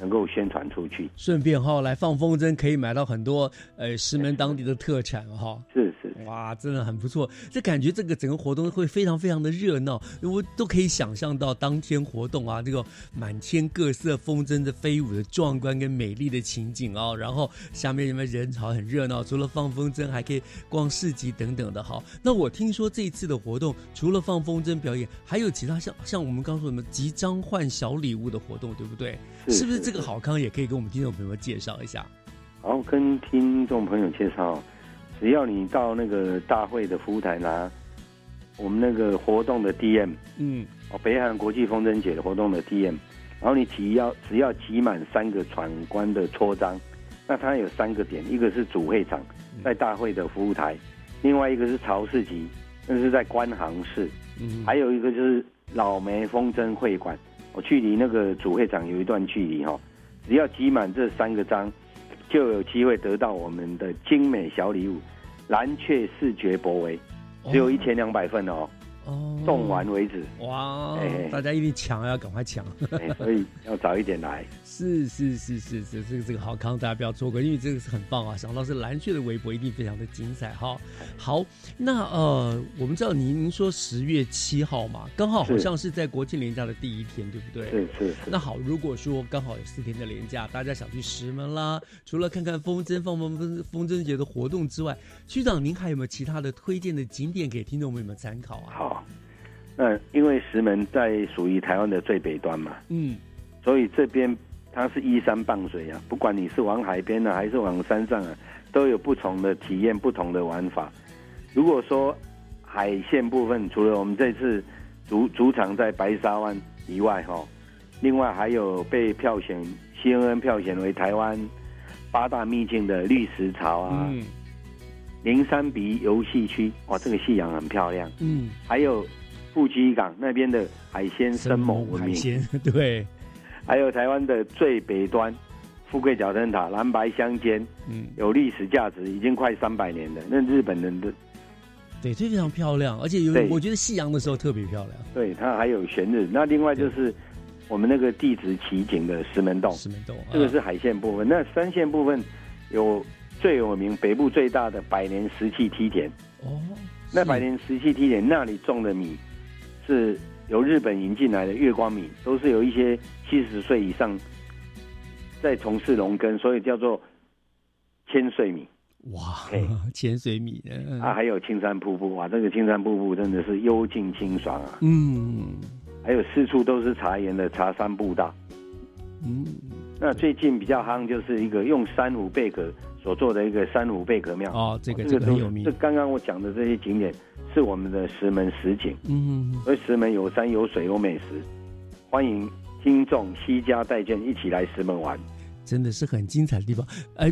能够宣传出去。顺便哈、来放风筝，可以买到很多呃石门当地的特产哈、是是哇，真的很不错，这感觉这个整个活动会非常非常的热闹，我都可以想象到当天活动啊，这个满天各色风筝的飞舞的壮观跟美丽的情景哦，然后下面什么人潮很热闹，除了放风筝，还可以逛市集等等的哈。那我听说这一次的活动除了放风筝表演，还有其他像像我们刚说什么集章换小礼物的活动，对不对？是不是这个好康也可以跟我们听众朋友们介绍一下？好，跟听众朋友介绍，只要你到那个大会的服务台拿我们那个活动的 DM，嗯，哦，北韩国际风筝节的活动的 DM，然后你只要只要集满三个闯关的戳章，那它有三个点，一个是主会场，在大会的服务台，另外一个是朝市集，那是在观航市，嗯，还有一个就是老梅风筝会馆，我距离那个主会场有一段距离哈，只要集满这三个章。就有机会得到我们的精美小礼物——蓝雀视觉博维，只有一千两百份哦，送完为止。哇，大家一定抢，要赶快抢，所以要早一点来。是是是是是，这个这个好康，大家不要错过，因为这个是很棒啊！想到是蓝雀的微博，一定非常的精彩哈。好，那呃，我们知道您您说十月七号嘛，刚好好像是在国庆连假的第一天，对不对？是是是。那好，如果说刚好有四天的连假，大家想去石门啦，除了看看风筝放风筝风筝节的活动之外，区长您还有没有其他的推荐的景点给听众朋友们参考啊？好，那因为石门在属于台湾的最北端嘛，嗯，所以这边。它是依山傍水啊，不管你是往海边呢，还是往山上啊，都有不同的体验、不同的玩法。如果说海线部分，除了我们这次主主场在白沙湾以外，哈，另外还有被票选 CNN 票选为台湾八大秘境的绿石槽啊，灵山鼻游戏区，哇，这个夕阳很漂亮。嗯，还有富基港那边的海鲜生猛文明，对。还有台湾的最北端，富贵角灯塔，蓝白相间，嗯，有历史价值，已经快三百年了，那日本人的，对，非常漂亮，而且有，我觉得夕阳的时候特别漂亮。对，它还有悬日。那另外就是我们那个地质奇景的石门洞，石门洞，这个是海线部分。那山线部分有最有名、北部最大的百年石器梯田。哦，那百年石器梯田那里种的米是。由日本引进来的月光米，都是有一些七十岁以上在从事农耕，所以叫做千岁米。哇，千岁米啊，还有青山瀑布，哇，这个青山瀑布真的是幽静清爽啊。嗯，还有四处都是茶园的茶山步道。嗯，那最近比较夯就是一个用珊瑚贝壳所做的一个三五贝壳庙。哦，这个这个很有名。这刚刚我讲的这些景点。是我们的石门实景，嗯，而石门有山有水有美食，欢迎听众西家带眷一起来石门玩，真的是很精彩的地方。哎，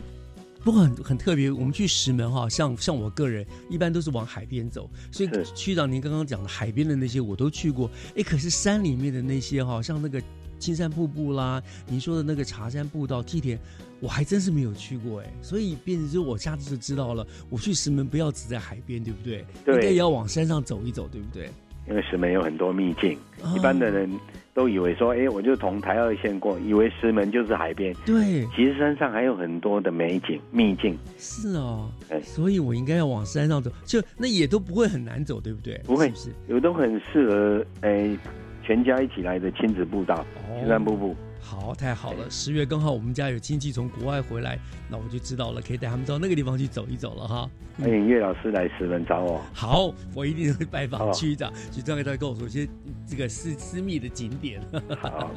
不过很很特别，我们去石门哈，像像我个人一般都是往海边走，所以区长您刚刚讲的海边的那些我都去过，哎，可是山里面的那些哈，像那个。青山瀑布啦，您说的那个茶山步道梯田，我还真是没有去过哎，所以变成说我下次就知道了。我去石门不要只在海边，对不对？对，应该也要往山上走一走，对不对？因为石门有很多秘境，一般的人都以为说，哎，我就从台二线过，以为石门就是海边。对，其实山上还有很多的美景秘境。是哦，所以我应该要往山上走，就那也都不会很难走，对不对？不会，是有都很适合哎。全家一起来的亲子步道，青山瀑布。好，太好了！十月刚好我们家有亲戚从国外回来，那我就知道了，可以带他们到那个地方去走一走了哈。欢迎岳老师来石门找我。好，我一定会拜访区长，区长给大家跟我说一些这个私私密的景点。好，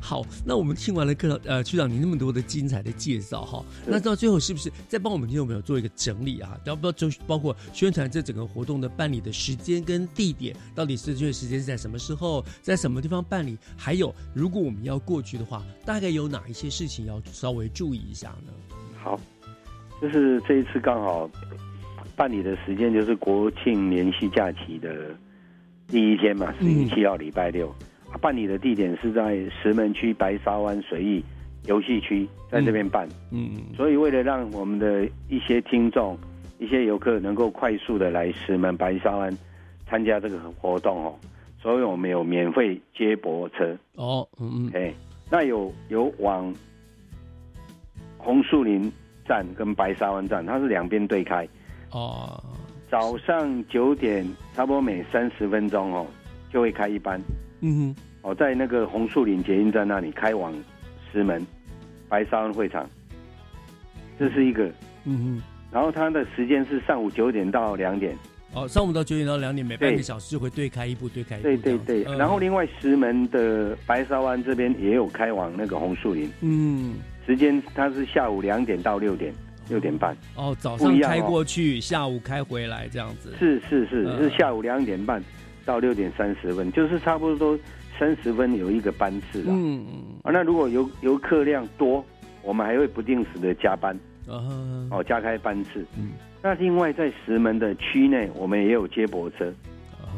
好，那我们听完了课，呃，区长你那么多的精彩的介绍哈，那到最后是不是再帮我们听众朋友做一个整理啊？要不要就包括宣传这整个活动的办理的时间跟地点，到底是这个时间是在什么时候，在什么地方办理？还有，如果我们要过去的话，大概有哪一些事情要稍微注意一下呢？好，就是这一次刚好。办理的时间就是国庆连续假期的第一天嘛，十月七号礼拜六。办理的地点是在石门区白沙湾水域游戏区，在这边办。嗯嗯。所以为了让我们的一些听众、一些游客能够快速的来石门白沙湾参加这个活动哦，所以我们有免费接驳车。哦，嗯嗯。哎，那有有往红树林站跟白沙湾站，它是两边对开。哦，早上九点，差不多每三十分钟哦，就会开一班。嗯哼，哦，在那个红树林捷运站那里开往石门白沙湾会场，这是一个。嗯哼，然后它的时间是上午九点到两点。哦，上午到九点到两点，每半个小时就会对开一部，对开一部。对对对，嗯然后另外石门的白沙湾这边也有开往那个红树林，嗯，时间它是下午两点到六点，六点半。哦，早上开过去，下午开回来，这样子。是是是，嗯是下午两点半到六点三十分，就是差不多都三十分有一个班次啦。嗯嗯啊，那如果游游客量多，我们还会不定时的加班，啊，哦，加开班次。嗯，那另外在石门的区内，我们也有接驳车。啊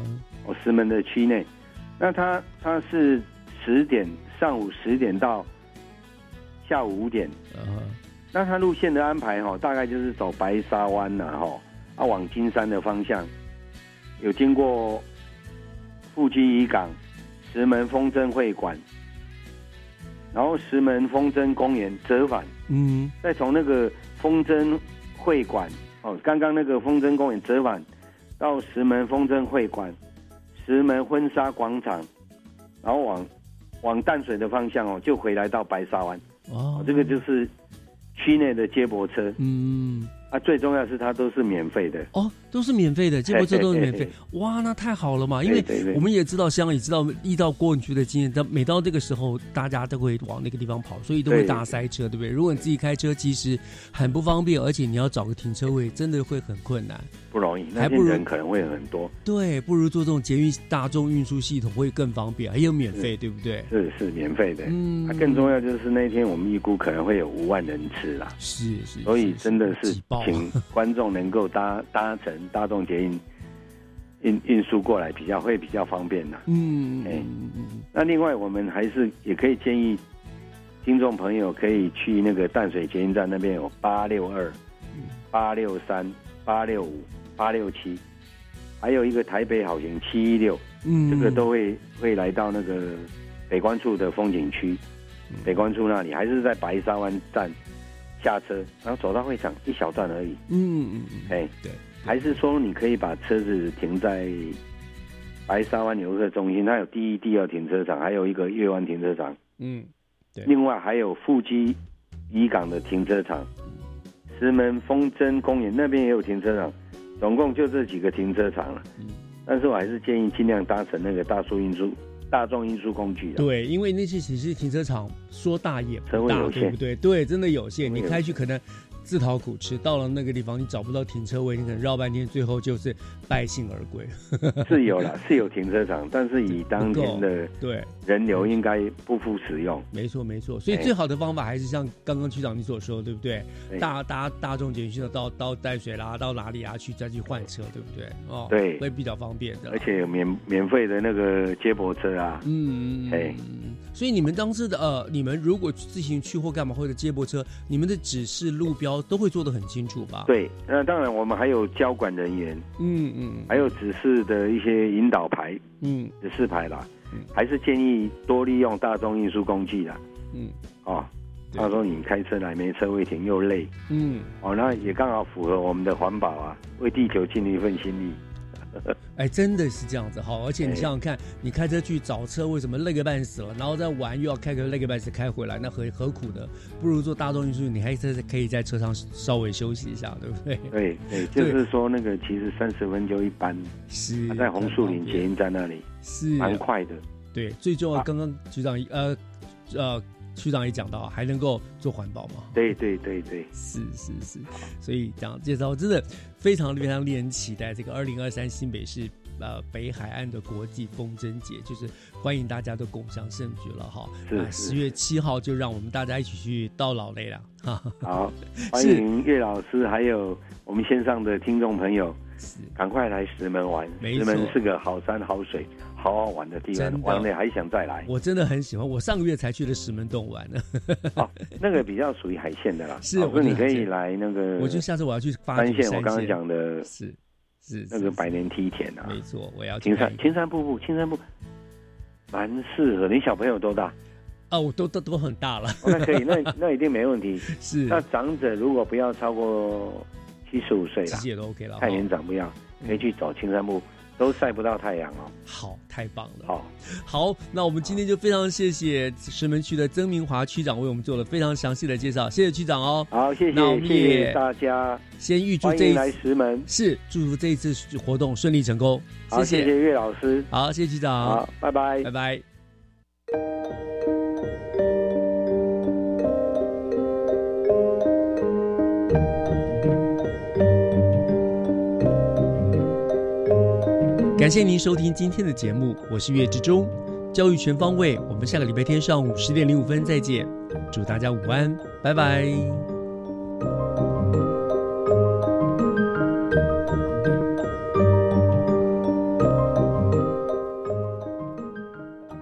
哦，石门的区内，那它它是十点上午十点到下午五点。啊那它路线的安排哈、大概就是走白沙湾呐、哈，啊往金山的方向，有经过富基渔港、石门风筝会馆，然后石门风筝公园折返，嗯再从那个风筝会馆哦，刚刚那个风筝公园折返到石门风筝会馆、石门婚纱广场，然后往往淡水的方向哦，就回来到白沙湾。哦，这个就是区内的接驳车。嗯，啊，最重要是它都是免费的。哦，都是免费的，结果这都是免费嘿嘿。哇，那太好了嘛！因为我们也知道，香港也知道遇到过去的经验，但每到这个时候，大家都会往那个地方跑，所以都会大塞车，对不对？如果你自己开车，其实很不方便，而且你要找个停车位，真的会很困难。不容易，还不如人可能会很多。对，不如做这种捷运大众运输系统会更方便，还有免费，对不对？是是免费的。嗯啊，更重要就是那天我们预估可能会有五万人次啦。是是，所以真的是爆请观众能够搭搭乘大众捷运运运输过来，比较会比较方便啦。嗯哎，那另外我们还是也可以建议听众朋友可以去那个淡水捷运站那边有八六二、八六三、八六五、八六七，还有一个台北好行七一六，嗯。这个都会会来到那个北关处的风景区，嗯。北关处那里还是在白沙湾站下车，然后走到会场一小段而已。嗯嗯嗯，哎，对，还是说你可以把车子停在白沙湾游客中心，它有第一、第二停车场，还有一个月湾停车场，嗯，对，另外还有富基渔港的停车场，石门风筝公园那边也有停车场，总共就这几个停车场了。嗯。但是我还是建议尽量搭乘那个大树运输、大众运输工具的。对，因为那些其实停车场说大也不大，对不对？对，真的有限。你开去可能自讨苦吃，到了那个地方你找不到停车位，你可能绕半天，最后就是败兴而归。是有了，是有停车场，但是以当天的对人流应该不敷使用。没错，没错。所以哎最好的方法还是像刚刚区长你所说，对不对？对大大大众捷运的到到淡水啦，到哪里啊去再去换车，对不对？哦，对会比较方便的。而且有免免费的那个接驳车啊，嗯，哎，所以你们当时的呃，你们如果自行去或干嘛或者接驳车，你们的指示路标都会做得很清楚吧？，对，那当然我们还有交管人员，嗯嗯还有指示的一些引导牌、嗯指示牌啦，嗯还是建议多利用大众运输工具啦。嗯，哦，他说你开车来没车位停又累，嗯，哦，那也刚好符合我们的环保啊，为地球尽一份心力。哎，真的是这样子好，而且你哎想想看，你开车去找车，为什么累个半死了，然后再玩又要开个累个半死开回来，那何何苦呢？不如坐大众运输，你还是可以在车上稍微休息一下，对不对？对对，就是说那个其实三十分就一班，是他在红树林捷运站那里，是蛮快的。对，最重要，刚刚局长呃呃区长也讲到，还能够做环保嘛？对对对对，是是是，所以这样介绍真的非常非常令人期待。这个二零二三新北市呃北海岸的国际风筝节，就是欢迎大家都共享盛举了哈。是十月七号就让我们大家一起去到老累了哈。好，欢迎岳老师，还有我们线上的听众朋友，赶快来石门玩。石门是个好山好水、好好玩的地方，玩了还想再来。我真的很喜欢，我上个月才去了石门洞玩呢。哦，那个比较属于海鲜的啦。是老师你可以来那个，我觉得下次我要去发三线，我刚刚线讲的是是那个百年梯田啊，没错，我要青山青山瀑布，青山瀑布蛮适合。你小朋友多大？哦，我都都都很大了。哦那可以，那 那一定没问题。是那长者如果不要超过七十五岁了，也都 OK 了，太年长不要，可以去走青山步，都晒不到太阳哦。好，太棒了。好，好，那我们今天就非常谢谢石门区的曾明华区长为我们做了非常详细的介绍，谢谢区长哦。好，谢谢，那我们谢谢也大家。先预祝这一来石门，是祝福这一次活动顺利成功。好，谢谢岳老师，好，谢谢区长，好，拜拜，拜拜。感谢您收听今天的节目，我是岳志忠，教育全方位。我们下个礼拜天上午十点零五分再见，祝大家午安，拜拜。